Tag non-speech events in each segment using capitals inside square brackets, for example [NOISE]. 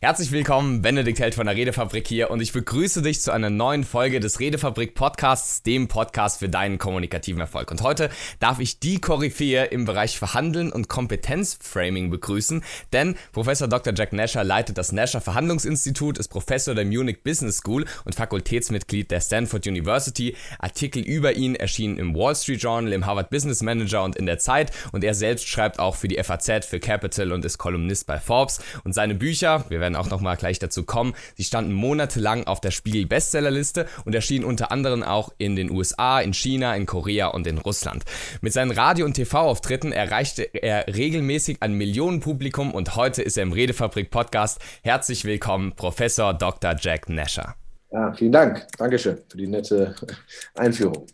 Herzlich willkommen, Benedikt Held von der Redefabrik hier und ich begrüße dich zu einer neuen Folge des Redefabrik Podcasts, dem Podcast für deinen kommunikativen Erfolg. Und heute darf ich die Koryphäe im Bereich Verhandeln und Kompetenzframing begrüßen, denn Professor Dr. Jack Nasher leitet das Nasher Verhandlungsinstitut, ist Professor der Munich Business School und Fakultätsmitglied der Stanford University. Artikel über ihn erschienen im Wall Street Journal, im Harvard Business Manager und in der Zeit und er selbst schreibt auch für die FAZ, für Capital und ist Kolumnist bei Forbes und seine Bücher, wir werden werden auch nochmal gleich dazu kommen. Sie standen monatelang auf der Spiegel-Bestsellerliste und erschienen unter anderem auch in den USA, in China, in Korea und in Russland. Mit seinen Radio- und TV-Auftritten erreichte er regelmäßig ein Millionenpublikum und heute ist er im Redefabrik-Podcast. Herzlich willkommen, Professor Dr. Jack Nasher. Ja, vielen Dank. Dankeschön für die nette Einführung.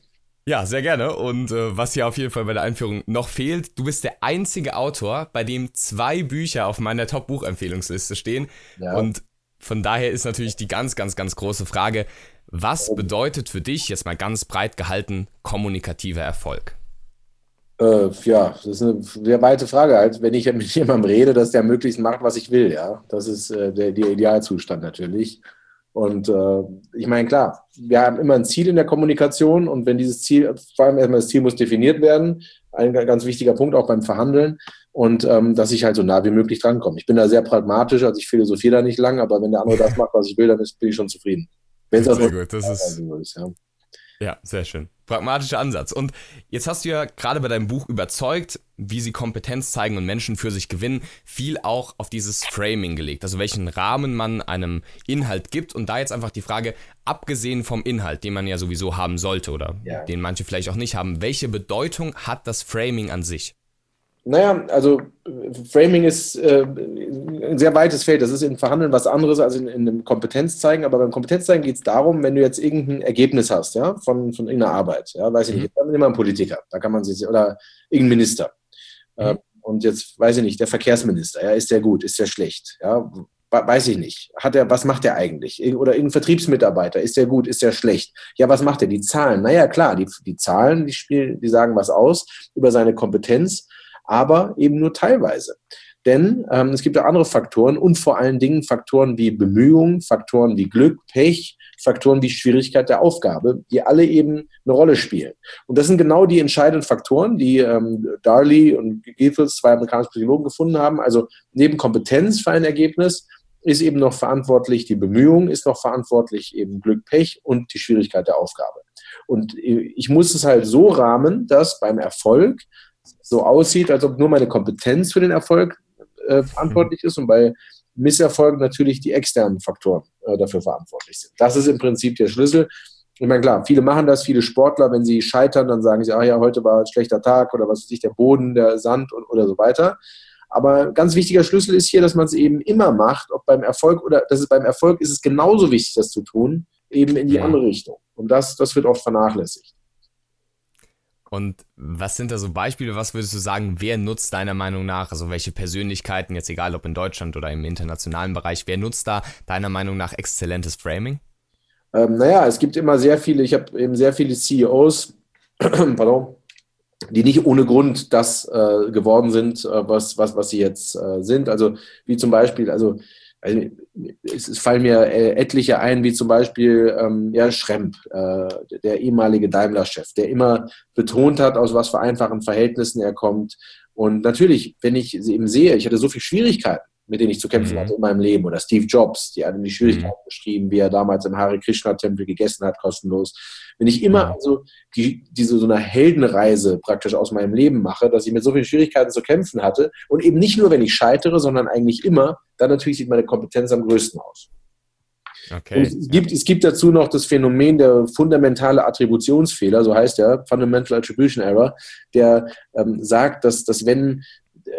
Ja, sehr gerne. Und äh, was hier auf jeden Fall bei der Einführung noch fehlt, du bist der einzige Autor, bei dem zwei Bücher auf meiner Top-Buchempfehlungsliste stehen. Ja. Und von daher ist natürlich die ganz, ganz, ganz große Frage, was bedeutet für dich, jetzt mal ganz breit gehalten, kommunikativer Erfolg? Äh, ja, das ist eine sehr weite Frage. Halt, wenn ich mit jemandem rede, dass der möglichst macht, was ich will, ja. Das ist äh, der, der Idealzustand natürlich. Und äh, ich meine, klar, wir haben immer ein Ziel in der Kommunikation und wenn dieses Ziel, vor allem erstmal das Ziel muss definiert werden, ein ganz wichtiger Punkt auch beim Verhandeln und ähm, dass ich halt so nah wie möglich drankomme. Ich bin da sehr pragmatisch, also ich philosophiere da nicht lang, aber wenn der andere [LAUGHS] das macht, was ich will, dann bin ich schon zufrieden. Wenn es sehr gut, das ist, ist ja. Ja, sehr schön. Pragmatischer Ansatz. Und jetzt hast du ja gerade bei deinem Buch überzeugt, wie sie Kompetenz zeigen und Menschen für sich gewinnen, viel auch auf dieses Framing gelegt, also welchen Rahmen man einem Inhalt gibt. Und da jetzt einfach die Frage, abgesehen vom Inhalt, den man ja sowieso haben sollte oder ja. den manche vielleicht auch nicht haben, welche Bedeutung hat das Framing an sich? Naja, also Framing ist äh, ein sehr weites Feld. Das ist in Verhandeln was anderes als in, in einem Kompetenzzeigen. Aber beim Kompetenzzeigen geht es darum, wenn du jetzt irgendein Ergebnis hast, ja, von, von irgendeiner Arbeit, ja, weiß ich mhm. nicht, dann immer ein Politiker, da kann man sich, oder irgendein Minister. Mhm. Äh, und jetzt weiß ich nicht, der Verkehrsminister, ja, ist der gut, ist der schlecht, ja, weiß ich nicht. Hat er, was macht er eigentlich? Oder irgendein Vertriebsmitarbeiter, ist der gut, ist der schlecht? Ja, was macht er? Die Zahlen. Naja, klar, die, die Zahlen, die spielen, die sagen was aus über seine Kompetenz aber eben nur teilweise. Denn ähm, es gibt auch andere Faktoren und vor allen Dingen Faktoren wie Bemühungen, Faktoren wie Glück, Pech, Faktoren wie Schwierigkeit der Aufgabe, die alle eben eine Rolle spielen. Und das sind genau die entscheidenden Faktoren, die ähm, Darley und Giffels, zwei amerikanische Psychologen, gefunden haben. Also neben Kompetenz für ein Ergebnis ist eben noch verantwortlich die Bemühung, ist noch verantwortlich eben Glück, Pech und die Schwierigkeit der Aufgabe. Und ich muss es halt so rahmen, dass beim Erfolg so aussieht, als ob nur meine Kompetenz für den Erfolg äh, verantwortlich ist und bei Misserfolgen natürlich die externen Faktoren äh, dafür verantwortlich sind. Das ist im Prinzip der Schlüssel. Ich meine, klar, viele machen das, viele Sportler, wenn sie scheitern, dann sagen sie, ah ja, heute war ein schlechter Tag oder was weiß ich, der Boden, der Sand und, oder so weiter. Aber ganz wichtiger Schlüssel ist hier, dass man es eben immer macht, ob beim Erfolg oder dass es beim Erfolg ist es genauso wichtig, das zu tun, eben in die ja. andere Richtung. Und das, das wird oft vernachlässigt. Und was sind da so Beispiele? Was würdest du sagen, wer nutzt deiner Meinung nach, also welche Persönlichkeiten, jetzt egal ob in Deutschland oder im internationalen Bereich, wer nutzt da deiner Meinung nach exzellentes Framing? Ähm, naja, es gibt immer sehr viele, ich habe eben sehr viele CEOs, [CLEARS THROAT] pardon, die nicht ohne Grund das äh, geworden sind, äh, was, was, was sie jetzt äh, sind. Also wie zum Beispiel, also also, es fallen mir äh, etliche ein, wie zum Beispiel ähm, ja, Schremp, äh, der ehemalige Daimler-Chef, der immer betont hat, aus was für einfachen Verhältnissen er kommt. Und natürlich, wenn ich eben sehe, ich hatte so viele Schwierigkeiten, mit denen ich zu kämpfen mhm. hatte in meinem Leben. Oder Steve Jobs, die hat die Schwierigkeiten mhm. beschrieben, wie er damals im Hare Krishna-Tempel gegessen hat, kostenlos. Wenn ich immer also die, diese so eine Heldenreise praktisch aus meinem Leben mache, dass ich mit so vielen Schwierigkeiten zu kämpfen hatte und eben nicht nur, wenn ich scheitere, sondern eigentlich immer, dann natürlich sieht meine Kompetenz am größten aus. Okay. es, gibt, es gibt dazu noch das Phänomen der fundamentale Attributionsfehler, so heißt der Fundamental Attribution Error, der ähm, sagt, dass, dass wenn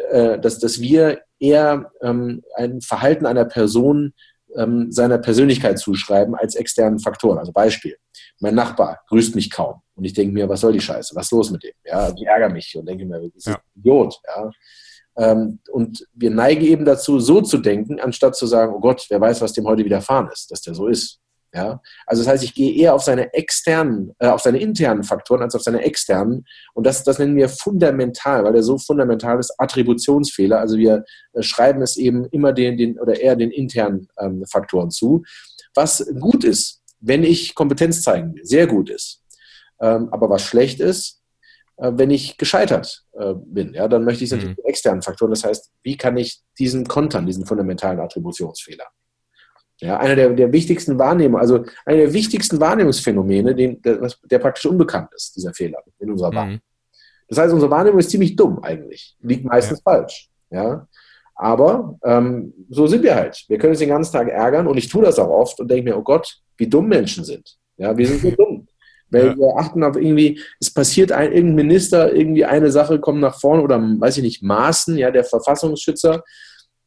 äh, dass, dass wir eher ähm, ein Verhalten einer Person ähm, seiner Persönlichkeit zuschreiben als externen Faktoren. Also Beispiel, mein Nachbar grüßt mich kaum und ich denke mir, was soll die Scheiße, was ist los mit dem? Ja, ich ärgere mich und denke mir, das ist ja. ein Idiot. Ja. Ähm, und wir neigen eben dazu, so zu denken, anstatt zu sagen, oh Gott, wer weiß, was dem heute widerfahren ist, dass der so ist. Ja? Also das heißt, ich gehe eher auf seine externen, äh, auf seine internen Faktoren als auf seine externen. Und das, das nennen wir fundamental, weil der so fundamental ist, Attributionsfehler. Also wir äh, schreiben es eben immer den, den oder eher den internen ähm, Faktoren zu. Was gut ist, wenn ich Kompetenz zeigen will, sehr gut ist. Ähm, aber was schlecht ist, äh, wenn ich gescheitert äh, bin, ja, dann möchte ich es natürlich mhm. externen Faktoren. Das heißt, wie kann ich diesen kontern, diesen fundamentalen Attributionsfehler? Ja, einer der, der wichtigsten Wahrnehmungen, also einer der wichtigsten Wahrnehmungsphänomene, den, der, der, praktisch unbekannt ist, dieser Fehler in unserer mhm. Wahrnehmung. Das heißt, unsere Wahrnehmung ist ziemlich dumm eigentlich, liegt meistens ja. falsch. Ja? Aber ähm, so sind wir halt. Wir können uns den ganzen Tag ärgern und ich tue das auch oft und denke mir, oh Gott, wie dumm Menschen sind. Ja, wir sind so [LAUGHS] dumm. Weil ja. wir achten auf irgendwie, es passiert ein irgendein Minister, irgendwie eine Sache kommt nach vorne oder weiß ich nicht, Maßen, ja, der Verfassungsschützer.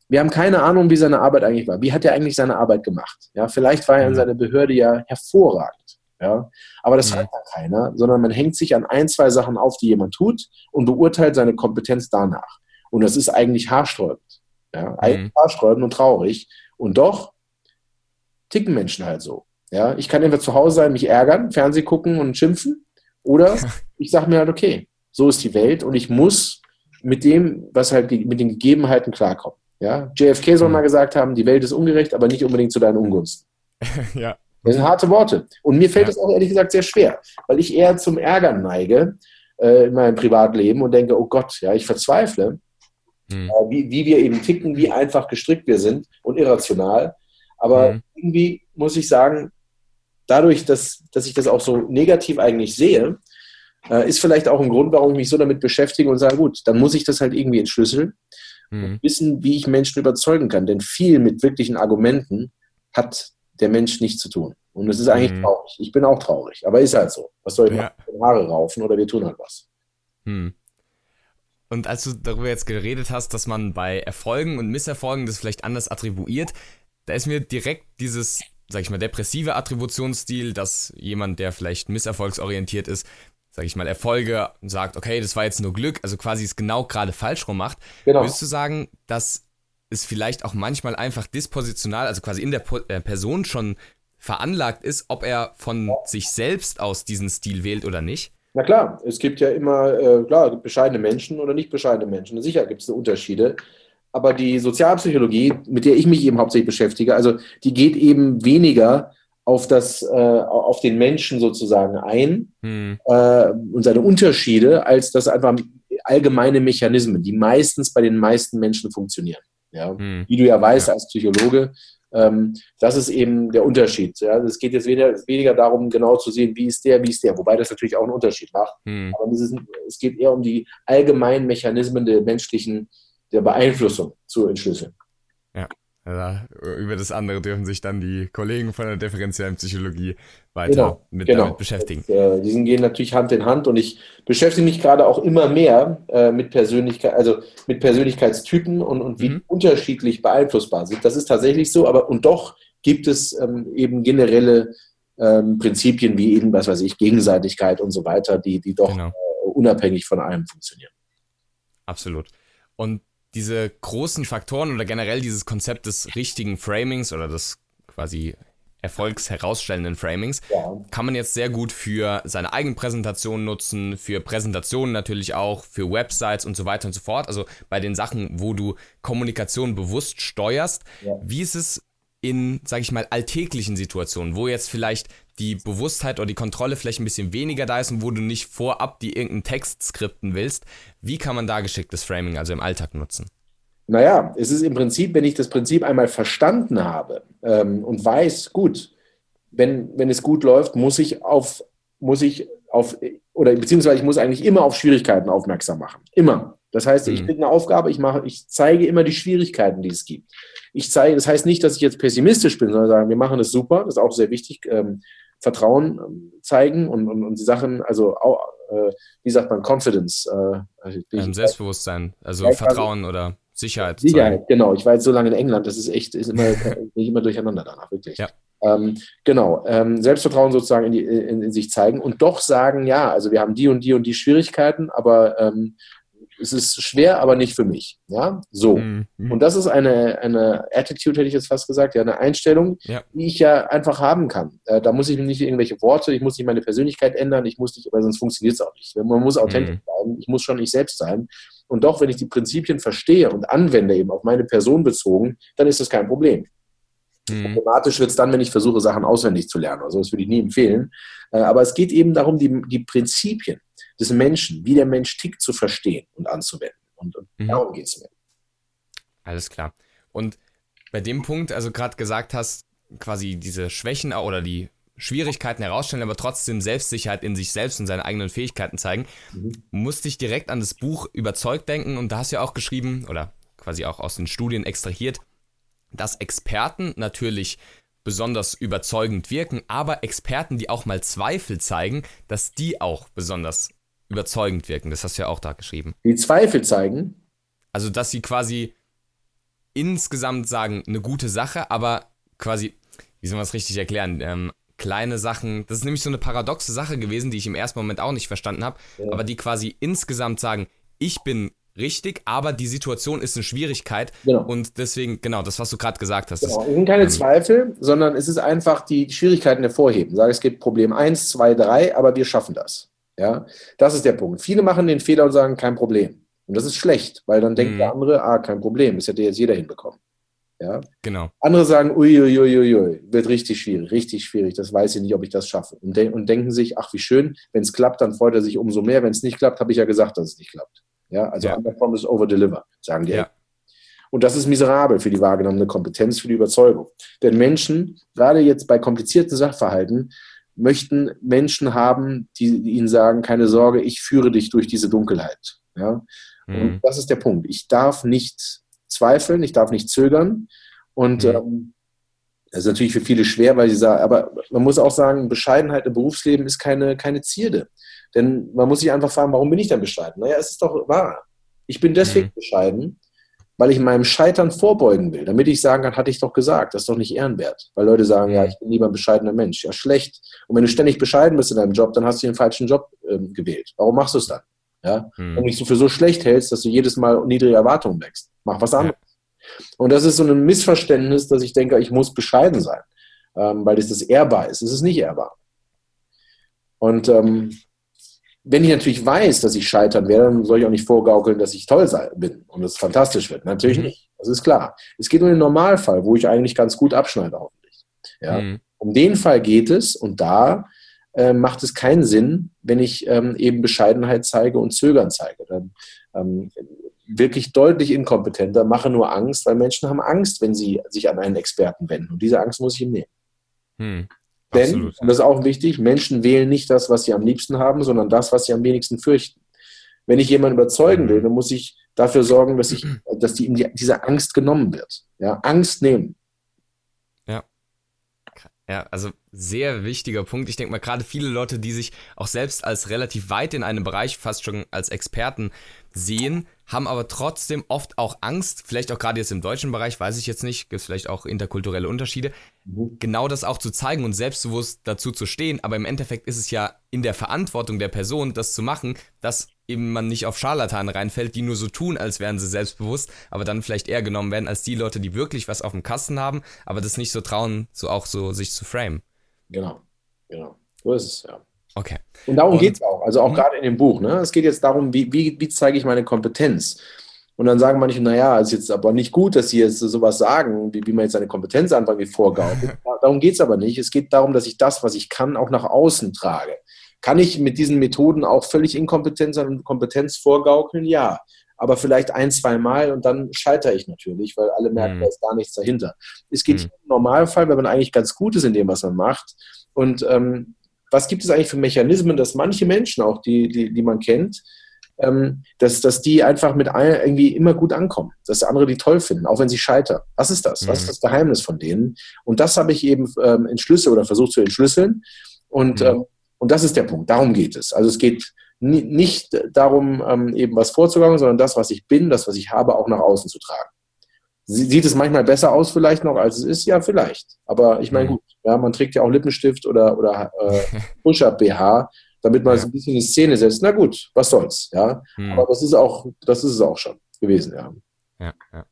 Wir haben keine Ahnung, wie seine Arbeit eigentlich war. Wie hat er eigentlich seine Arbeit gemacht? Ja, vielleicht war er in seiner Behörde ja hervorragend. Ja, aber das mhm. hat ja keiner, sondern man hängt sich an ein, zwei Sachen auf, die jemand tut und beurteilt seine Kompetenz danach. Und das ist eigentlich haarsträubend. Ja, eigentlich mhm. haarsträubend und traurig. Und doch ticken Menschen halt so. Ja, ich kann entweder zu Hause sein, mich ärgern, Fernseh gucken und schimpfen, oder [LAUGHS] ich sage mir halt, okay, so ist die Welt und ich muss mit dem, was halt mit den Gegebenheiten klarkommen. Ja, JFK soll mhm. mal gesagt haben, die Welt ist ungerecht, aber nicht unbedingt zu deinen Ungunsten. [LAUGHS] ja. Das sind harte Worte. Und mir fällt es ja. auch ehrlich gesagt sehr schwer, weil ich eher zum Ärgern neige äh, in meinem Privatleben und denke, oh Gott, ja, ich verzweifle, mhm. äh, wie, wie wir eben ticken, wie einfach gestrickt wir sind und irrational. Aber mhm. irgendwie muss ich sagen, dadurch, dass, dass ich das auch so negativ eigentlich sehe, äh, ist vielleicht auch ein Grund, warum ich mich so damit beschäftige und sage, gut, dann muss ich das halt irgendwie entschlüsseln mhm. wissen, wie ich Menschen überzeugen kann. Denn viel mit wirklichen Argumenten hat der Mensch nichts zu tun. Und das ist eigentlich mhm. traurig. Ich bin auch traurig, aber ist halt so. Was soll ich ja. machen? Haare raufen oder wir tun halt was. Mhm. Und als du darüber jetzt geredet hast, dass man bei Erfolgen und Misserfolgen das vielleicht anders attribuiert, da ist mir direkt dieses sag ich mal, depressive Attributionsstil, dass jemand, der vielleicht misserfolgsorientiert ist, sag ich mal, Erfolge sagt, okay, das war jetzt nur Glück, also quasi es genau gerade falsch rum macht. Genau. Würdest du sagen, dass es vielleicht auch manchmal einfach dispositional, also quasi in der po äh, Person schon veranlagt ist, ob er von sich selbst aus diesen Stil wählt oder nicht? Na klar, es gibt ja immer, äh, klar, bescheidene Menschen oder nicht bescheidene Menschen. Sicher gibt es Unterschiede aber die Sozialpsychologie, mit der ich mich eben hauptsächlich beschäftige, also die geht eben weniger auf das, äh, auf den Menschen sozusagen ein hm. äh, und seine Unterschiede, als das einfach allgemeine Mechanismen, die meistens bei den meisten Menschen funktionieren. Ja? Hm. Wie du ja weißt ja. als Psychologe, ähm, das ist eben der Unterschied. Ja? Es geht jetzt weniger, weniger, darum, genau zu sehen, wie ist der, wie ist der, wobei das natürlich auch einen Unterschied macht. Hm. Aber ist, es geht eher um die allgemeinen Mechanismen der menschlichen der Beeinflussung zu entschlüsseln. Ja. Ja, über das andere dürfen sich dann die Kollegen von der differenziellen Psychologie weiter genau, mit genau. damit beschäftigen. Das, äh, die gehen natürlich Hand in Hand und ich beschäftige mich gerade auch immer mehr äh, mit Persönlichkeit, also mit Persönlichkeitstypen und, und wie mhm. unterschiedlich beeinflussbar sind. Das ist tatsächlich so, aber und doch gibt es ähm, eben generelle ähm, Prinzipien wie eben, was weiß ich, Gegenseitigkeit und so weiter, die, die doch genau. äh, unabhängig von allem funktionieren. Absolut. Und diese großen Faktoren oder generell dieses Konzept des richtigen Framings oder des quasi erfolgsherausstellenden Framings ja. kann man jetzt sehr gut für seine eigenen Präsentationen nutzen, für Präsentationen natürlich auch, für Websites und so weiter und so fort. Also bei den Sachen, wo du Kommunikation bewusst steuerst. Ja. Wie ist es in, sag ich mal, alltäglichen Situationen, wo jetzt vielleicht die Bewusstheit oder die Kontrolle vielleicht ein bisschen weniger da ist und wo du nicht vorab die irgendeinen Text skripten willst, wie kann man da geschicktes Framing also im Alltag nutzen? Naja, es ist im Prinzip, wenn ich das Prinzip einmal verstanden habe ähm, und weiß, gut, wenn, wenn es gut läuft, muss ich auf, muss ich auf, oder beziehungsweise ich muss eigentlich immer auf Schwierigkeiten aufmerksam machen. Immer. Das heißt, ich mhm. kriege eine Aufgabe, ich mache, ich zeige immer die Schwierigkeiten, die es gibt. Ich zeige, das heißt nicht, dass ich jetzt pessimistisch bin, sondern sagen, wir machen es super, das ist auch sehr wichtig. Ähm, Vertrauen ähm, zeigen und, und, und die Sachen, also auch, äh, wie sagt man, Confidence. Äh, also ähm, Selbstbewusstsein, also Vertrauen oder Sicherheit. Sicherheit, genau. Ich war jetzt so lange in England, das ist echt, ist immer, [LAUGHS] nicht immer durcheinander danach, wirklich. Ja. Ähm, genau, ähm, Selbstvertrauen sozusagen in, die, in, in, sich zeigen und doch sagen, ja, also wir haben die und die und die Schwierigkeiten, aber ähm, es ist schwer, aber nicht für mich. Ja, so. Mhm. Und das ist eine, eine Attitude, hätte ich jetzt fast gesagt, ja, eine Einstellung, ja. die ich ja einfach haben kann. Äh, da muss ich nicht irgendwelche Worte, ich muss nicht meine Persönlichkeit ändern, ich muss nicht, weil sonst funktioniert es auch nicht. Man muss authentisch mhm. bleiben, ich muss schon ich selbst sein. Und doch, wenn ich die Prinzipien verstehe und anwende, eben auf meine Person bezogen, dann ist das kein Problem. Mhm. Problematisch wird es dann, wenn ich versuche, Sachen auswendig zu lernen. Also das würde ich nie empfehlen. Äh, aber es geht eben darum, die, die Prinzipien des Menschen, wie der Mensch tickt, zu verstehen und anzuwenden. Und, und mhm. darum geht es mir. Alles klar. Und bei dem Punkt, also gerade gesagt hast, quasi diese Schwächen oder die Schwierigkeiten herausstellen, aber trotzdem Selbstsicherheit in sich selbst und seine eigenen Fähigkeiten zeigen, mhm. musste ich direkt an das Buch überzeugt denken und da hast du ja auch geschrieben oder quasi auch aus den Studien extrahiert, dass Experten natürlich besonders überzeugend wirken, aber Experten, die auch mal Zweifel zeigen, dass die auch besonders überzeugend wirken. Das hast du ja auch da geschrieben. Die Zweifel zeigen? Also, dass sie quasi insgesamt sagen, eine gute Sache, aber quasi, wie soll man das richtig erklären? Ähm, kleine Sachen, das ist nämlich so eine paradoxe Sache gewesen, die ich im ersten Moment auch nicht verstanden habe, ja. aber die quasi insgesamt sagen, ich bin richtig, aber die Situation ist eine Schwierigkeit genau. und deswegen, genau, das, was du gerade gesagt hast. Genau. Es sind keine ähm, Zweifel, sondern es ist einfach die Schwierigkeiten hervorheben. Sag, es gibt Problem 1, 2, 3, aber wir schaffen das. Ja, das ist der Punkt. Viele machen den Fehler und sagen, kein Problem. Und das ist schlecht, weil dann denkt mhm. der andere, ah, kein Problem, das hätte jetzt jeder hinbekommen. Ja? Genau. Andere sagen, uiuiuiui, ui, ui, wird richtig schwierig, richtig schwierig, das weiß ich nicht, ob ich das schaffe. Und, de und denken sich, ach, wie schön, wenn es klappt, dann freut er sich umso mehr. Wenn es nicht klappt, habe ich ja gesagt, dass es nicht klappt. Ja, also ja. under promise, over deliver, sagen die. Ja. Und das ist miserabel für die wahrgenommene Kompetenz, für die Überzeugung. Denn Menschen, gerade jetzt bei komplizierten Sachverhalten, möchten Menschen haben, die, ihnen sagen, keine Sorge, ich führe dich durch diese Dunkelheit. Ja? Mhm. Und das ist der Punkt. Ich darf nicht zweifeln, ich darf nicht zögern. Und mhm. ähm, das ist natürlich für viele schwer, weil sie sagen, aber man muss auch sagen, Bescheidenheit im Berufsleben ist keine, keine Zierde. Denn man muss sich einfach fragen, warum bin ich denn bescheiden? Naja, es ist doch wahr. Ich bin deswegen mhm. bescheiden, weil ich meinem Scheitern vorbeugen will, damit ich sagen kann, hatte ich doch gesagt, das ist doch nicht ehrenwert. Weil Leute sagen, ja, mhm. ich bin lieber ein bescheidener Mensch. Ja, schlecht. Und wenn du ständig bescheiden bist in deinem Job, dann hast du den falschen Job ähm, gewählt. Warum machst du es dann? Ja? Mhm. Wenn du dich so für so schlecht hältst, dass du jedes Mal niedrige Erwartungen wächst. Mach was anderes. Ja. Und das ist so ein Missverständnis, dass ich denke, ich muss bescheiden sein, ähm, weil das das ehrbar ist. Es ist nicht ehrbar. Und ähm, wenn ich natürlich weiß, dass ich scheitern werde, dann soll ich auch nicht vorgaukeln, dass ich toll sein, bin und es fantastisch wird. Natürlich mhm. nicht. Das ist klar. Es geht um den Normalfall, wo ich eigentlich ganz gut abschneide, hoffentlich. Ja? Mhm. Um den Fall geht es und da äh, macht es keinen Sinn, wenn ich ähm, eben Bescheidenheit zeige und Zögern zeige. Dann, ähm, wirklich deutlich inkompetenter, mache nur Angst, weil Menschen haben Angst, wenn sie sich an einen Experten wenden. Und diese Angst muss ich ihm nehmen. Mhm. Denn, und das ist auch wichtig, Menschen wählen nicht das, was sie am liebsten haben, sondern das, was sie am wenigsten fürchten. Wenn ich jemanden überzeugen will, dann muss ich dafür sorgen, dass, ich, dass die, die, diese Angst genommen wird. Ja, Angst nehmen. Ja. Ja, also sehr wichtiger Punkt. Ich denke mal, gerade viele Leute, die sich auch selbst als relativ weit in einem Bereich, fast schon als Experten sehen, haben aber trotzdem oft auch Angst, vielleicht auch gerade jetzt im deutschen Bereich, weiß ich jetzt nicht, gibt es vielleicht auch interkulturelle Unterschiede, mhm. genau das auch zu zeigen und selbstbewusst dazu zu stehen. Aber im Endeffekt ist es ja in der Verantwortung der Person, das zu machen, dass eben man nicht auf Scharlatane reinfällt, die nur so tun, als wären sie selbstbewusst, aber dann vielleicht eher genommen werden als die Leute, die wirklich was auf dem Kasten haben, aber das nicht so trauen, so auch so sich zu frame. Genau, genau. So ist es, ja. Okay. Und darum geht es auch, also auch mhm. gerade in dem Buch. Ne? Es geht jetzt darum, wie, wie, wie zeige ich meine Kompetenz? Und dann sagen manche, naja, ist jetzt aber nicht gut, dass sie jetzt sowas sagen, wie, wie man jetzt seine Kompetenz einfach wie vorgaukelt. [LAUGHS] darum geht es aber nicht. Es geht darum, dass ich das, was ich kann, auch nach außen trage. Kann ich mit diesen Methoden auch völlig inkompetent sein und Kompetenz vorgaukeln? Ja. Aber vielleicht ein, zwei Mal und dann scheitere ich natürlich, weil alle merken, mhm. da ist gar nichts dahinter. Es geht mhm. im Normalfall, wenn man eigentlich ganz gut ist in dem, was man macht und ähm, was gibt es eigentlich für Mechanismen, dass manche Menschen auch, die, die, die man kennt, ähm, dass, dass die einfach mit allen irgendwie immer gut ankommen, dass andere die toll finden, auch wenn sie scheitern. Was ist das? Mhm. Was ist das Geheimnis von denen? Und das habe ich eben ähm, entschlüsselt oder versucht zu entschlüsseln. Und, mhm. ähm, und das ist der Punkt. Darum geht es. Also es geht nicht darum, ähm, eben was vorzugaben, sondern das, was ich bin, das, was ich habe, auch nach außen zu tragen. Sieht es manchmal besser aus vielleicht noch, als es ist? Ja, vielleicht. Aber ich meine, mhm. gut, ja, man trägt ja auch Lippenstift oder, oder äh, [LAUGHS] Push-Up-BH. damit man ja. ein bisschen in Szene setzt. Na gut, was soll's, ja. Hm. Aber das ist auch, das ist es auch schon gewesen, ja. Ja, ja.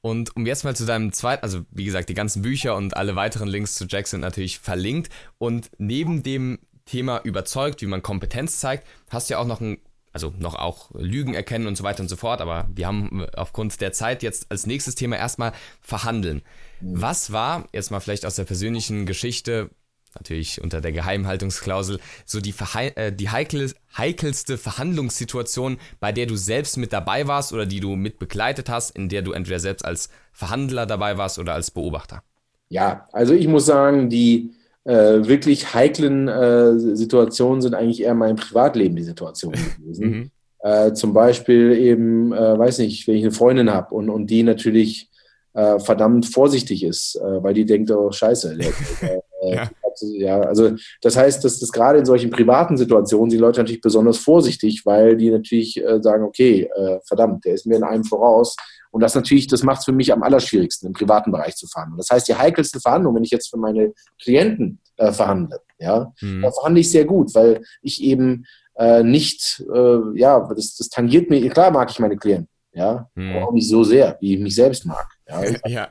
Und um jetzt mal zu deinem zweiten, also wie gesagt, die ganzen Bücher und alle weiteren Links zu Jack sind natürlich verlinkt. Und neben dem Thema überzeugt, wie man Kompetenz zeigt, hast du ja auch noch ein, also noch auch Lügen erkennen und so weiter und so fort. Aber wir haben aufgrund der Zeit jetzt als nächstes Thema erstmal verhandeln. Mhm. Was war, jetzt mal vielleicht aus der persönlichen Geschichte, natürlich unter der Geheimhaltungsklausel, so die, äh, die heikel heikelste Verhandlungssituation, bei der du selbst mit dabei warst oder die du mit begleitet hast, in der du entweder selbst als Verhandler dabei warst oder als Beobachter? Ja, also ich muss sagen, die äh, wirklich heiklen äh, Situationen sind eigentlich eher mein Privatleben, die Situation [LAUGHS] gewesen. mhm. äh, zum Beispiel eben, äh, weiß nicht, wenn ich eine Freundin habe und, und die natürlich äh, verdammt vorsichtig ist, äh, weil die denkt, oh scheiße, der, [LAUGHS] ja. ja. also das heißt, dass das gerade in solchen privaten Situationen sind Leute natürlich besonders vorsichtig, weil die natürlich sagen, okay, verdammt, der ist mir in einem voraus. Und das natürlich, das macht es für mich am allerschwierigsten, im privaten Bereich zu verhandeln. Das heißt, die heikelste Verhandlung, wenn ich jetzt für meine Klienten äh, verhandle, ja, mhm. da verhandle ich sehr gut, weil ich eben äh, nicht, äh, ja, das, das tangiert mir, klar mag ich meine Klienten, ja, mhm. aber auch nicht so sehr, wie ich mich selbst mag. Ja, [LAUGHS] ja.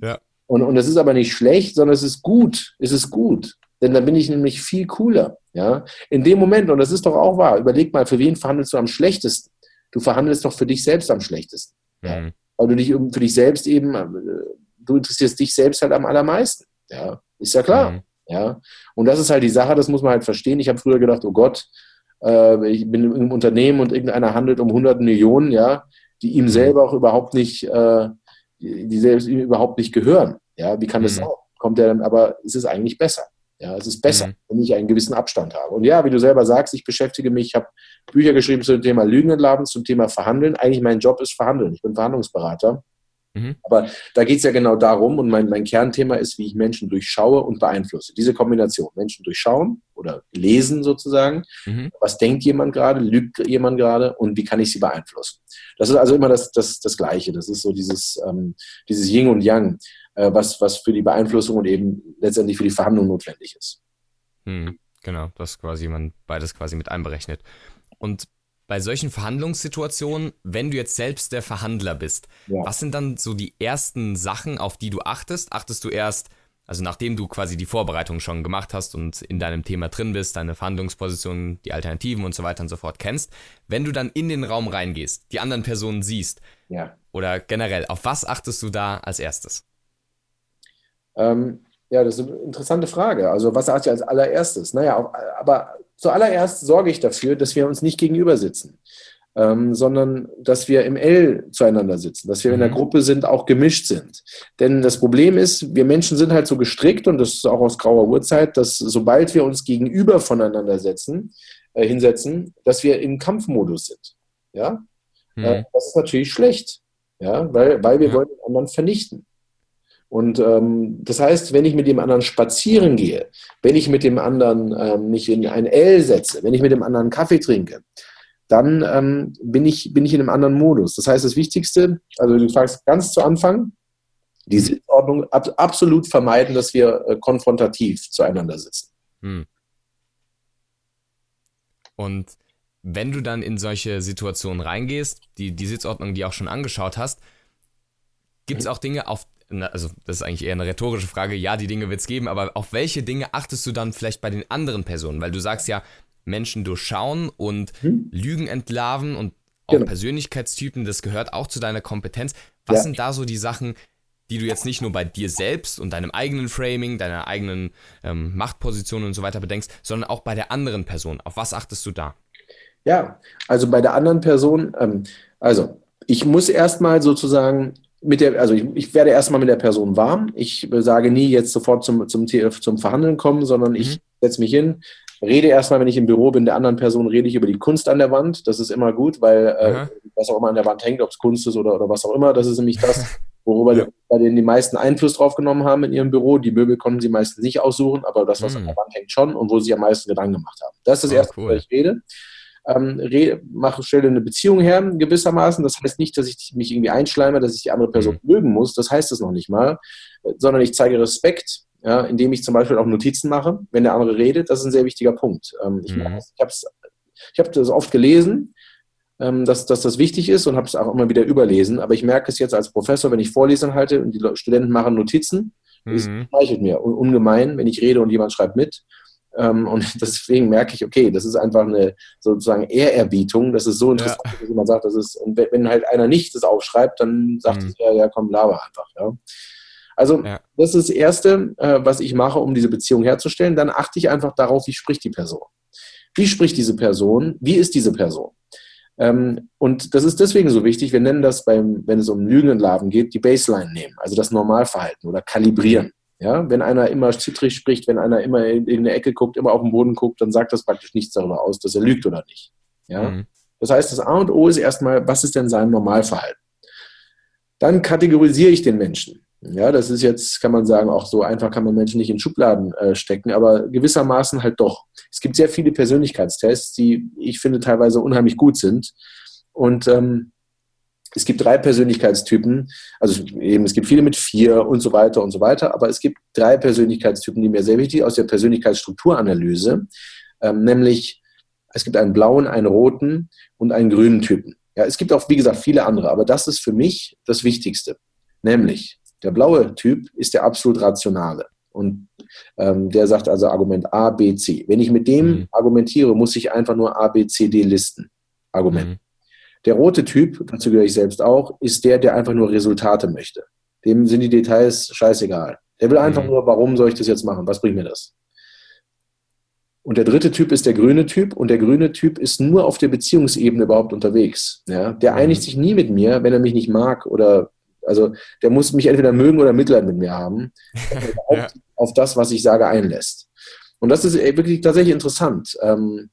ja. Und, und das ist aber nicht schlecht, sondern es ist gut. Es ist gut. Denn dann bin ich nämlich viel cooler. Ja? In dem Moment, und das ist doch auch wahr, überleg mal, für wen verhandelst du am schlechtesten? Du verhandelst doch für dich selbst am schlechtesten. Mhm. Ja? Weil du dich für dich selbst eben, äh, du interessierst dich selbst halt am allermeisten. Ja? Ist ja klar. Mhm. Ja? Und das ist halt die Sache, das muss man halt verstehen. Ich habe früher gedacht, oh Gott, äh, ich bin im Unternehmen und irgendeiner handelt um 100 Millionen, ja, die ihm mhm. selber auch überhaupt nicht äh, die selbst ihm überhaupt nicht gehören. Ja, wie kann das mhm. sein? Kommt er dann, aber es ist eigentlich besser. Ja, es ist besser, mhm. wenn ich einen gewissen Abstand habe. Und ja, wie du selber sagst, ich beschäftige mich, ich habe Bücher geschrieben zum Thema Lügen entlarven, zum Thema Verhandeln. Eigentlich mein Job ist Verhandeln. Ich bin Verhandlungsberater. Mhm. Aber da geht es ja genau darum, und mein, mein Kernthema ist, wie ich Menschen durchschaue und beeinflusse. Diese Kombination, Menschen durchschauen oder lesen sozusagen. Mhm. Was denkt jemand gerade, lügt jemand gerade und wie kann ich sie beeinflussen? Das ist also immer das, das, das Gleiche. Das ist so dieses, ähm, dieses Yin und Yang, was, was für die Beeinflussung und eben letztendlich für die Verhandlung notwendig ist. Mhm. Genau, das quasi man beides quasi mit einberechnet. Und bei solchen Verhandlungssituationen, wenn du jetzt selbst der Verhandler bist, ja. was sind dann so die ersten Sachen, auf die du achtest? Achtest du erst, also nachdem du quasi die Vorbereitung schon gemacht hast und in deinem Thema drin bist, deine Verhandlungspositionen, die Alternativen und so weiter und so fort kennst, wenn du dann in den Raum reingehst, die anderen Personen siehst, ja. oder generell, auf was achtest du da als erstes? Ähm, ja, das ist eine interessante Frage. Also was achte ich als allererstes? Naja, aber Zuallererst sorge ich dafür, dass wir uns nicht gegenüber sitzen, ähm, sondern dass wir im L zueinander sitzen, dass wir in der mhm. Gruppe sind, auch gemischt sind. Denn das Problem ist, wir Menschen sind halt so gestrickt und das ist auch aus grauer Uhrzeit, dass sobald wir uns gegenüber voneinander setzen, äh, hinsetzen, dass wir im Kampfmodus sind. Ja, mhm. äh, das ist natürlich schlecht, ja, weil, weil wir ja. wollen den anderen vernichten. Und ähm, das heißt, wenn ich mit dem anderen spazieren gehe, wenn ich mit dem anderen ähm, mich in ein L setze, wenn ich mit dem anderen Kaffee trinke, dann ähm, bin, ich, bin ich in einem anderen Modus. Das heißt, das Wichtigste, also du fragst ganz zu Anfang, die Sitzordnung ab, absolut vermeiden, dass wir äh, konfrontativ zueinander sitzen. Hm. Und wenn du dann in solche Situationen reingehst, die, die Sitzordnung, die auch schon angeschaut hast, gibt es auch Dinge, auf also das ist eigentlich eher eine rhetorische Frage, ja, die Dinge wird es geben, aber auf welche Dinge achtest du dann vielleicht bei den anderen Personen? Weil du sagst ja, Menschen durchschauen und hm? Lügen entlarven und auch genau. Persönlichkeitstypen, das gehört auch zu deiner Kompetenz. Was ja. sind da so die Sachen, die du jetzt nicht nur bei dir selbst und deinem eigenen Framing, deiner eigenen ähm, Machtposition und so weiter bedenkst, sondern auch bei der anderen Person? Auf was achtest du da? Ja, also bei der anderen Person, ähm, also ich muss erstmal sozusagen mit der, also ich, ich werde erstmal mit der Person warm. Ich sage nie jetzt sofort zum, zum, zum Verhandeln kommen, sondern mhm. ich setze mich hin, rede erstmal, wenn ich im Büro bin, der anderen Person rede ich über die Kunst an der Wand. Das ist immer gut, weil äh, was auch immer an der Wand hängt, ob es Kunst ist oder, oder was auch immer, das ist nämlich das, [LAUGHS] worüber ja. die, bei denen die meisten Einfluss drauf genommen haben in ihrem Büro. Die Möbel konnten sie meistens nicht aussuchen, aber das, was mhm. an der Wand hängt, schon und wo sie am meisten Gedanken gemacht haben. Das ist das oh, erste, cool. worüber ich rede ähm, mache, stelle eine Beziehung her, gewissermaßen. Das heißt nicht, dass ich mich irgendwie einschleime, dass ich die andere Person mhm. mögen muss. Das heißt es noch nicht mal, sondern ich zeige Respekt ja, indem ich zum Beispiel auch Notizen mache, wenn der andere redet. Das ist ein sehr wichtiger Punkt. Ähm, ich mhm. ich habe das oft gelesen, ähm, dass, dass das wichtig ist und habe es auch immer wieder überlesen. Aber ich merke es jetzt als Professor, wenn ich Vorlesungen halte und die Studenten machen Notizen, mhm. es reichelt mir ungemein, wenn ich rede und jemand schreibt mit. Ähm, und [LAUGHS] deswegen merke ich, okay, das ist einfach eine sozusagen Ehrerbietung. Das ist so interessant, ja. dass man sagt, das ist, und wenn halt einer nicht das aufschreibt, dann sagt mhm. es ja, komm, laber einfach. Ja. Also, ja. das ist das Erste, äh, was ich mache, um diese Beziehung herzustellen. Dann achte ich einfach darauf, wie spricht die Person. Wie spricht diese Person? Wie ist diese Person? Ähm, und das ist deswegen so wichtig. Wir nennen das, beim, wenn es um Lügen und Laben geht, die Baseline nehmen, also das Normalverhalten oder kalibrieren. Ja, wenn einer immer zittrig spricht, wenn einer immer in, in eine Ecke guckt, immer auf den Boden guckt, dann sagt das praktisch nichts darüber aus, dass er lügt oder nicht. Ja, mhm. das heißt, das A und O ist erstmal, was ist denn sein Normalverhalten? Dann kategorisiere ich den Menschen. Ja, das ist jetzt, kann man sagen, auch so einfach kann man Menschen nicht in Schubladen äh, stecken, aber gewissermaßen halt doch. Es gibt sehr viele Persönlichkeitstests, die ich finde teilweise unheimlich gut sind. Und ähm, es gibt drei Persönlichkeitstypen, also eben es gibt viele mit vier und so weiter und so weiter, aber es gibt drei Persönlichkeitstypen, die mir sehr wichtig aus der Persönlichkeitsstrukturanalyse, ähm, nämlich es gibt einen blauen, einen roten und einen grünen Typen. Ja, es gibt auch, wie gesagt, viele andere, aber das ist für mich das Wichtigste. Nämlich, der blaue Typ ist der absolut rationale. Und ähm, der sagt also Argument A, B, C. Wenn ich mit dem mhm. argumentiere, muss ich einfach nur A, B, C, D listen. Argument. Mhm. Der rote Typ, dazu gehöre ich selbst auch, ist der, der einfach nur Resultate möchte. Dem sind die Details scheißegal. Der will einfach mhm. nur, warum soll ich das jetzt machen? Was bringt mir das? Und der dritte Typ ist der grüne Typ und der grüne Typ ist nur auf der Beziehungsebene überhaupt unterwegs. Ja? Der mhm. einigt sich nie mit mir, wenn er mich nicht mag oder also der muss mich entweder mögen oder Mitleid mit mir haben, [LAUGHS] ja. auf das, was ich sage, einlässt. Und das ist wirklich tatsächlich interessant. Ähm,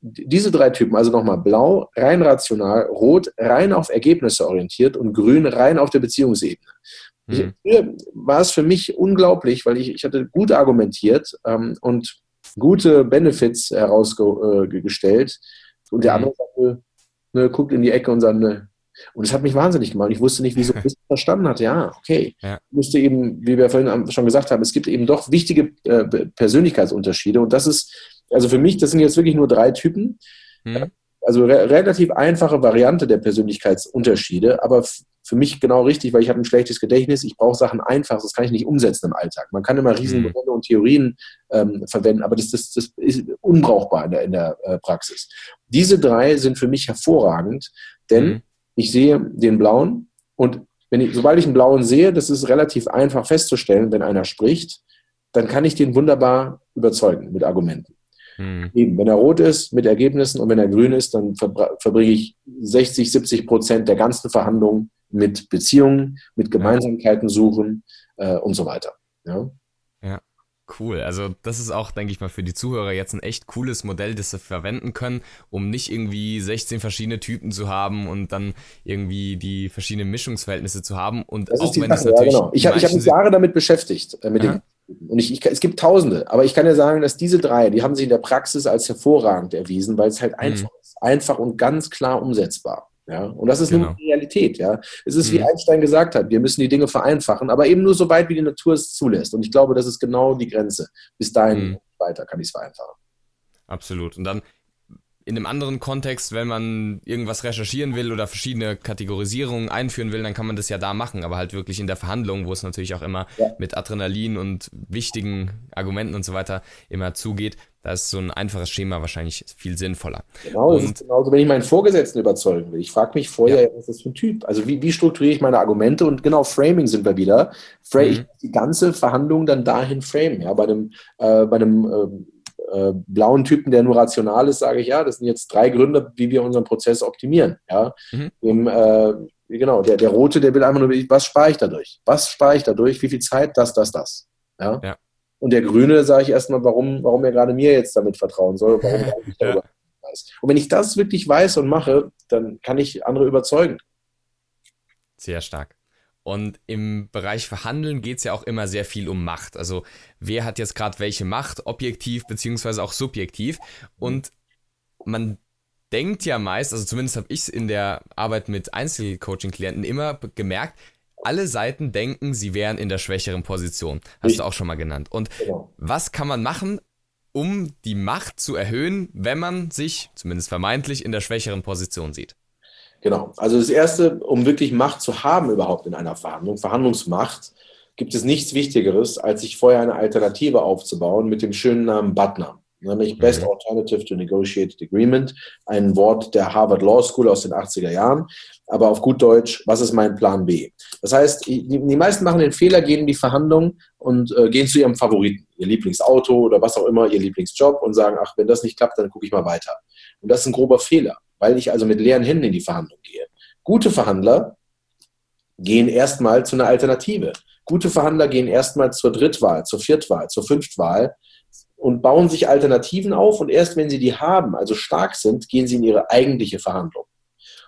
diese drei Typen, also nochmal blau, rein rational, rot, rein auf Ergebnisse orientiert und grün, rein auf der Beziehungsebene. Mhm. Hier war es für mich unglaublich, weil ich, ich hatte gut argumentiert ähm, und gute Benefits herausgestellt. Äh, und der mhm. andere sagte, ne, guckt in die Ecke und sagt, ne, und es hat mich wahnsinnig gemacht. Ich wusste nicht, wieso ich [LAUGHS] verstanden hatte. Ja, okay. Ja. Ich musste eben, wie wir vorhin schon gesagt haben, es gibt eben doch wichtige äh, Persönlichkeitsunterschiede. Und das ist, also für mich, das sind jetzt wirklich nur drei Typen. Mhm. Also re relativ einfache Variante der Persönlichkeitsunterschiede, aber für mich genau richtig, weil ich habe ein schlechtes Gedächtnis. Ich brauche Sachen einfach, das kann ich nicht umsetzen im Alltag. Man kann immer Riesenmodelle mhm. und Theorien ähm, verwenden, aber das, das, das ist unbrauchbar in der, in der äh, Praxis. Diese drei sind für mich hervorragend, denn mhm ich sehe den blauen und wenn ich, sobald ich einen blauen sehe, das ist relativ einfach festzustellen, wenn einer spricht, dann kann ich den wunderbar überzeugen mit Argumenten. Hm. Eben, wenn er rot ist, mit Ergebnissen und wenn er grün ist, dann verbringe ich 60, 70 Prozent der ganzen Verhandlungen mit Beziehungen, mit Gemeinsamkeiten suchen äh, und so weiter. Ja? ja. Cool. Also das ist auch, denke ich mal, für die Zuhörer jetzt ein echt cooles Modell, das sie verwenden können, um nicht irgendwie 16 verschiedene Typen zu haben und dann irgendwie die verschiedenen Mischungsverhältnisse zu haben. Und das auch wenn Sache, es natürlich. Ja, genau. Ich habe hab mich Jahre damit beschäftigt, äh, mit dem. Und ich, ich, es gibt Tausende, aber ich kann ja sagen, dass diese drei, die haben sich in der Praxis als hervorragend erwiesen, weil es halt mhm. einfach ist. Einfach und ganz klar umsetzbar. Ja, und das ist genau. die Realität. Ja, es ist, wie mhm. Einstein gesagt hat, wir müssen die Dinge vereinfachen, aber eben nur so weit, wie die Natur es zulässt. Und ich glaube, das ist genau die Grenze. Bis dahin mhm. weiter kann ich es vereinfachen. Absolut. Und dann in einem anderen Kontext, wenn man irgendwas recherchieren will oder verschiedene Kategorisierungen einführen will, dann kann man das ja da machen, aber halt wirklich in der Verhandlung, wo es natürlich auch immer ja. mit Adrenalin und wichtigen Argumenten und so weiter immer zugeht, da ist so ein einfaches Schema wahrscheinlich viel sinnvoller. Genau, das und, ist genauso, wenn ich meinen Vorgesetzten überzeugen will. Ich frage mich vorher, ja. was ist das für ein Typ? Also wie, wie strukturiere ich meine Argumente? Und genau, Framing sind wir wieder. Fra mhm. Ich die ganze Verhandlung dann dahin framen. Ja, bei einem, äh, bei einem äh, äh, blauen Typen, der nur rational ist, sage ich, ja, das sind jetzt drei Gründe, wie wir unseren Prozess optimieren. Ja? Mhm. Dem, äh, genau, der, der rote, der will einfach nur, was spare ich dadurch? Was spare ich dadurch? Wie viel Zeit? Das, das, das. Ja. ja. Und der Grüne sage ich erstmal, warum, warum er gerade mir jetzt damit vertrauen soll, warum er [LAUGHS] nicht darüber weiß. Und wenn ich das wirklich weiß und mache, dann kann ich andere überzeugen. Sehr stark. Und im Bereich Verhandeln geht es ja auch immer sehr viel um Macht. Also wer hat jetzt gerade welche Macht, objektiv beziehungsweise auch subjektiv. Und man denkt ja meist, also zumindest habe ich es in der Arbeit mit Einzelcoaching-Klienten immer gemerkt, alle Seiten denken, sie wären in der schwächeren Position. Hast du auch schon mal genannt. Und genau. was kann man machen, um die Macht zu erhöhen, wenn man sich, zumindest vermeintlich, in der schwächeren Position sieht? Genau. Also das Erste, um wirklich Macht zu haben überhaupt in einer Verhandlung, Verhandlungsmacht, gibt es nichts Wichtigeres, als sich vorher eine Alternative aufzubauen mit dem schönen Namen Butner nämlich mhm. Best Alternative to Negotiated Agreement, ein Wort der Harvard Law School aus den 80er Jahren. Aber auf gut Deutsch, was ist mein Plan B? Das heißt, die, meisten machen den Fehler, gehen in die Verhandlungen und äh, gehen zu ihrem Favoriten, ihr Lieblingsauto oder was auch immer, ihr Lieblingsjob und sagen, ach, wenn das nicht klappt, dann gucke ich mal weiter. Und das ist ein grober Fehler, weil ich also mit leeren Händen in die Verhandlung gehe. Gute Verhandler gehen erstmal zu einer Alternative. Gute Verhandler gehen erstmal zur Drittwahl, zur Viertwahl, zur Fünftwahl und bauen sich Alternativen auf und erst wenn sie die haben, also stark sind, gehen sie in ihre eigentliche Verhandlung.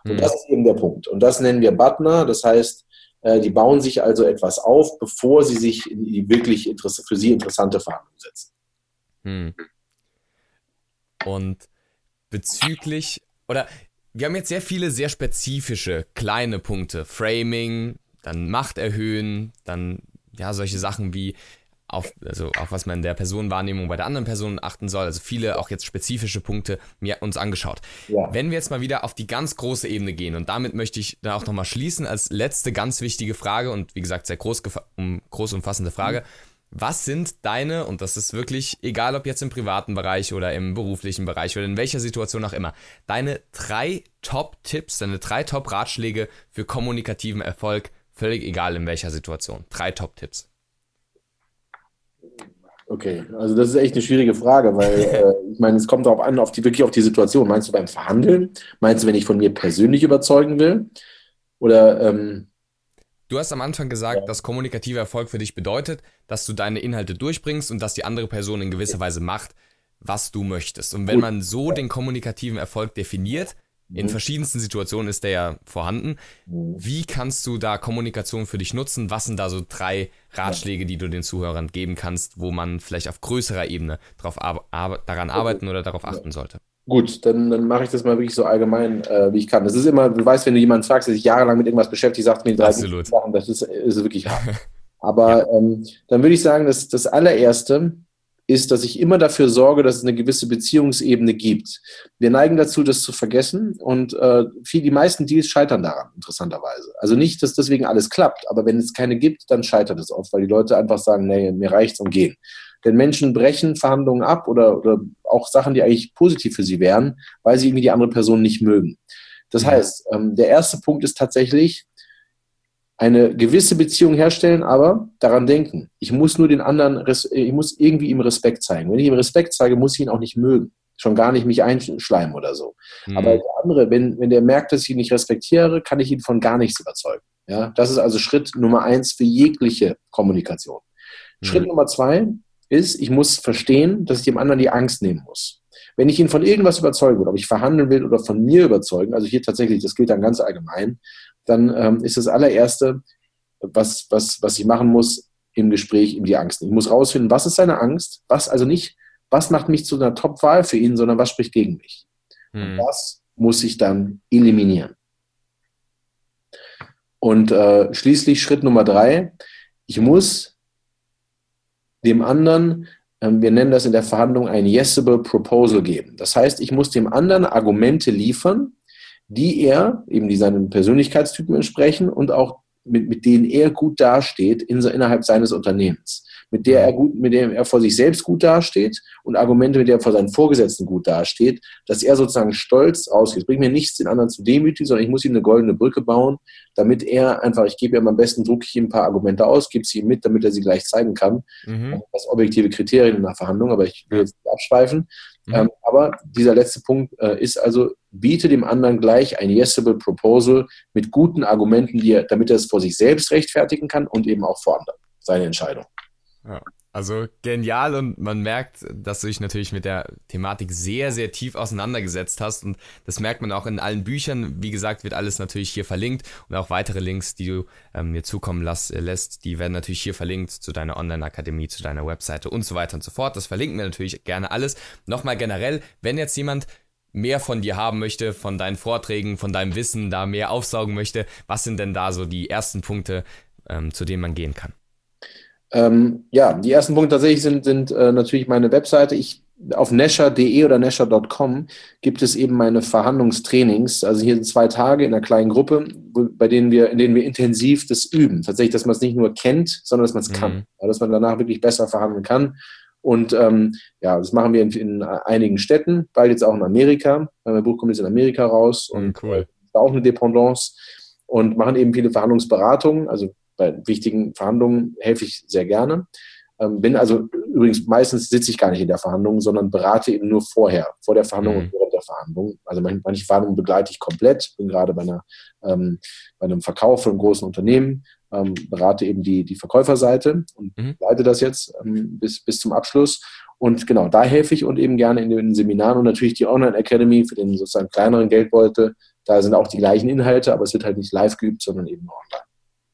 Und mhm. das ist eben der Punkt. Und das nennen wir Butner. Das heißt, äh, die bauen sich also etwas auf, bevor sie sich in die wirklich für sie interessante Verhandlung setzen. Mhm. Und bezüglich, oder wir haben jetzt sehr viele sehr spezifische kleine Punkte. Framing, dann Macht erhöhen, dann ja, solche Sachen wie auf, also auf was man in der Personenwahrnehmung bei der anderen Person achten soll. Also viele auch jetzt spezifische Punkte mir uns angeschaut. Ja. Wenn wir jetzt mal wieder auf die ganz große Ebene gehen und damit möchte ich da auch nochmal schließen als letzte ganz wichtige Frage und wie gesagt sehr groß, um, groß umfassende Frage. Was sind deine, und das ist wirklich egal ob jetzt im privaten Bereich oder im beruflichen Bereich oder in welcher Situation auch immer, deine drei Top-Tipps, deine drei Top-Ratschläge für kommunikativen Erfolg, völlig egal in welcher Situation. Drei Top-Tipps. Okay, also das ist echt eine schwierige Frage, weil [LAUGHS] äh, ich meine, es kommt darauf an, auf die, wirklich auf die Situation. Meinst du beim Verhandeln? Meinst du, wenn ich von mir persönlich überzeugen will? Oder ähm, Du hast am Anfang gesagt, ja. dass kommunikativer Erfolg für dich bedeutet, dass du deine Inhalte durchbringst und dass die andere Person in gewisser Weise macht, was du möchtest. Und wenn man so den kommunikativen Erfolg definiert, in mhm. verschiedensten Situationen ist der ja vorhanden. Mhm. Wie kannst du da Kommunikation für dich nutzen? Was sind da so drei Ratschläge, die du den Zuhörern geben kannst, wo man vielleicht auf größerer Ebene drauf ar ar daran arbeiten oder darauf achten sollte? Gut, dann, dann mache ich das mal wirklich so allgemein, äh, wie ich kann. Das ist immer, du weißt, wenn du jemanden fragst, der sich jahrelang mit irgendwas beschäftigt, sagt mir drei Sachen, das ist, ist wirklich hart. [LAUGHS] Aber ja. ähm, dann würde ich sagen, dass das allererste ist, dass ich immer dafür sorge, dass es eine gewisse Beziehungsebene gibt. Wir neigen dazu, das zu vergessen und äh, viel, die meisten Deals scheitern daran, interessanterweise. Also nicht, dass deswegen alles klappt, aber wenn es keine gibt, dann scheitert es oft, weil die Leute einfach sagen, nee, mir reicht's und gehen. Denn Menschen brechen Verhandlungen ab oder, oder auch Sachen, die eigentlich positiv für sie wären, weil sie irgendwie die andere Person nicht mögen. Das heißt, ähm, der erste Punkt ist tatsächlich, eine gewisse Beziehung herstellen, aber daran denken. Ich muss nur den anderen, ich muss irgendwie ihm Respekt zeigen. Wenn ich ihm Respekt zeige, muss ich ihn auch nicht mögen. Schon gar nicht mich einschleimen oder so. Mhm. Aber der andere, wenn, wenn der merkt, dass ich ihn nicht respektiere, kann ich ihn von gar nichts überzeugen. Ja, das ist also Schritt Nummer eins für jegliche Kommunikation. Mhm. Schritt Nummer zwei ist, ich muss verstehen, dass ich dem anderen die Angst nehmen muss. Wenn ich ihn von irgendwas überzeugen will, ob ich verhandeln will oder von mir überzeugen, also hier tatsächlich, das gilt dann ganz allgemein, dann ähm, ist das allererste, was, was, was ich machen muss im Gespräch, ihm die Angst. Ich muss rausfinden, was ist seine Angst, was also nicht, was macht mich zu einer Top-Wahl für ihn, sondern was spricht gegen mich. Hm. Und das muss ich dann eliminieren. Und äh, schließlich Schritt Nummer drei, ich muss dem anderen, äh, wir nennen das in der Verhandlung ein Yesable Proposal geben. Das heißt, ich muss dem anderen Argumente liefern, die er, eben die seinen Persönlichkeitstypen entsprechen und auch mit, mit denen er gut dasteht in, innerhalb seines Unternehmens mit der er gut, mit dem er vor sich selbst gut dasteht und Argumente, mit denen er vor seinen Vorgesetzten gut dasteht, dass er sozusagen stolz ausgeht. Es bringt mir nichts, den anderen zu demütigen, sondern ich muss ihm eine goldene Brücke bauen, damit er einfach, ich gebe ihm am besten, drucke ich ihm ein paar Argumente aus, gebe sie ihm mit, damit er sie gleich zeigen kann. Mhm. Das objektive Kriterien in der Verhandlung, aber ich will jetzt nicht abschweifen. Mhm. Ähm, aber dieser letzte Punkt äh, ist also, biete dem anderen gleich ein Yesable Proposal mit guten Argumenten, die er, damit er es vor sich selbst rechtfertigen kann und eben auch vor anderen. Seine Entscheidung. Ja. Also genial und man merkt, dass du dich natürlich mit der Thematik sehr, sehr tief auseinandergesetzt hast und das merkt man auch in allen Büchern. Wie gesagt, wird alles natürlich hier verlinkt und auch weitere Links, die du ähm, mir zukommen lass, äh, lässt, die werden natürlich hier verlinkt zu deiner Online-Akademie, zu deiner Webseite und so weiter und so fort. Das verlinken wir natürlich gerne alles. Nochmal generell, wenn jetzt jemand mehr von dir haben möchte, von deinen Vorträgen, von deinem Wissen, da mehr aufsaugen möchte, was sind denn da so die ersten Punkte, ähm, zu denen man gehen kann? Ähm, ja, die ersten Punkte tatsächlich sind, sind äh, natürlich meine Webseite. Ich auf nesher.de oder nesher.com gibt es eben meine Verhandlungstrainings. Also hier sind zwei Tage in einer kleinen Gruppe, bei denen wir, in denen wir intensiv das üben. Tatsächlich, dass man es nicht nur kennt, sondern dass man es mhm. kann. Dass man danach wirklich besser verhandeln kann. Und ähm, ja, das machen wir in, in, einigen Städten, bald jetzt auch in Amerika. Mein Buch kommt jetzt in Amerika raus mhm, und cool. da auch eine Dependance und machen eben viele Verhandlungsberatungen. Also bei wichtigen Verhandlungen helfe ich sehr gerne. Ähm, bin also übrigens meistens sitze ich gar nicht in der Verhandlung, sondern berate eben nur vorher, vor der Verhandlung mhm. und während der Verhandlung. Also manche Verhandlungen begleite ich komplett. Bin gerade bei, einer, ähm, bei einem Verkauf von einem großen Unternehmen, ähm, berate eben die, die Verkäuferseite und mhm. leite das jetzt ähm, bis, bis zum Abschluss. Und genau, da helfe ich und eben gerne in den Seminaren und natürlich die Online Academy für den sozusagen kleineren Geldbeutel. Da sind auch die gleichen Inhalte, aber es wird halt nicht live geübt, sondern eben online.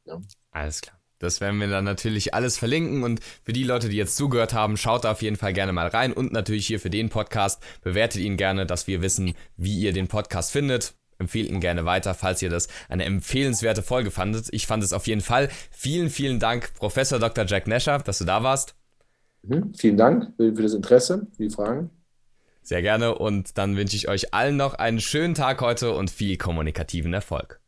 Ja. Alles klar. Das werden wir dann natürlich alles verlinken und für die Leute, die jetzt zugehört haben, schaut da auf jeden Fall gerne mal rein und natürlich hier für den Podcast bewertet ihn gerne, dass wir wissen, wie ihr den Podcast findet. Empfehlt ihn gerne weiter, falls ihr das eine empfehlenswerte Folge fandet. Ich fand es auf jeden Fall. Vielen, vielen Dank, Professor Dr. Jack Nasher, dass du da warst. Mhm, vielen Dank für, für das Interesse, für die Fragen. Sehr gerne und dann wünsche ich euch allen noch einen schönen Tag heute und viel kommunikativen Erfolg.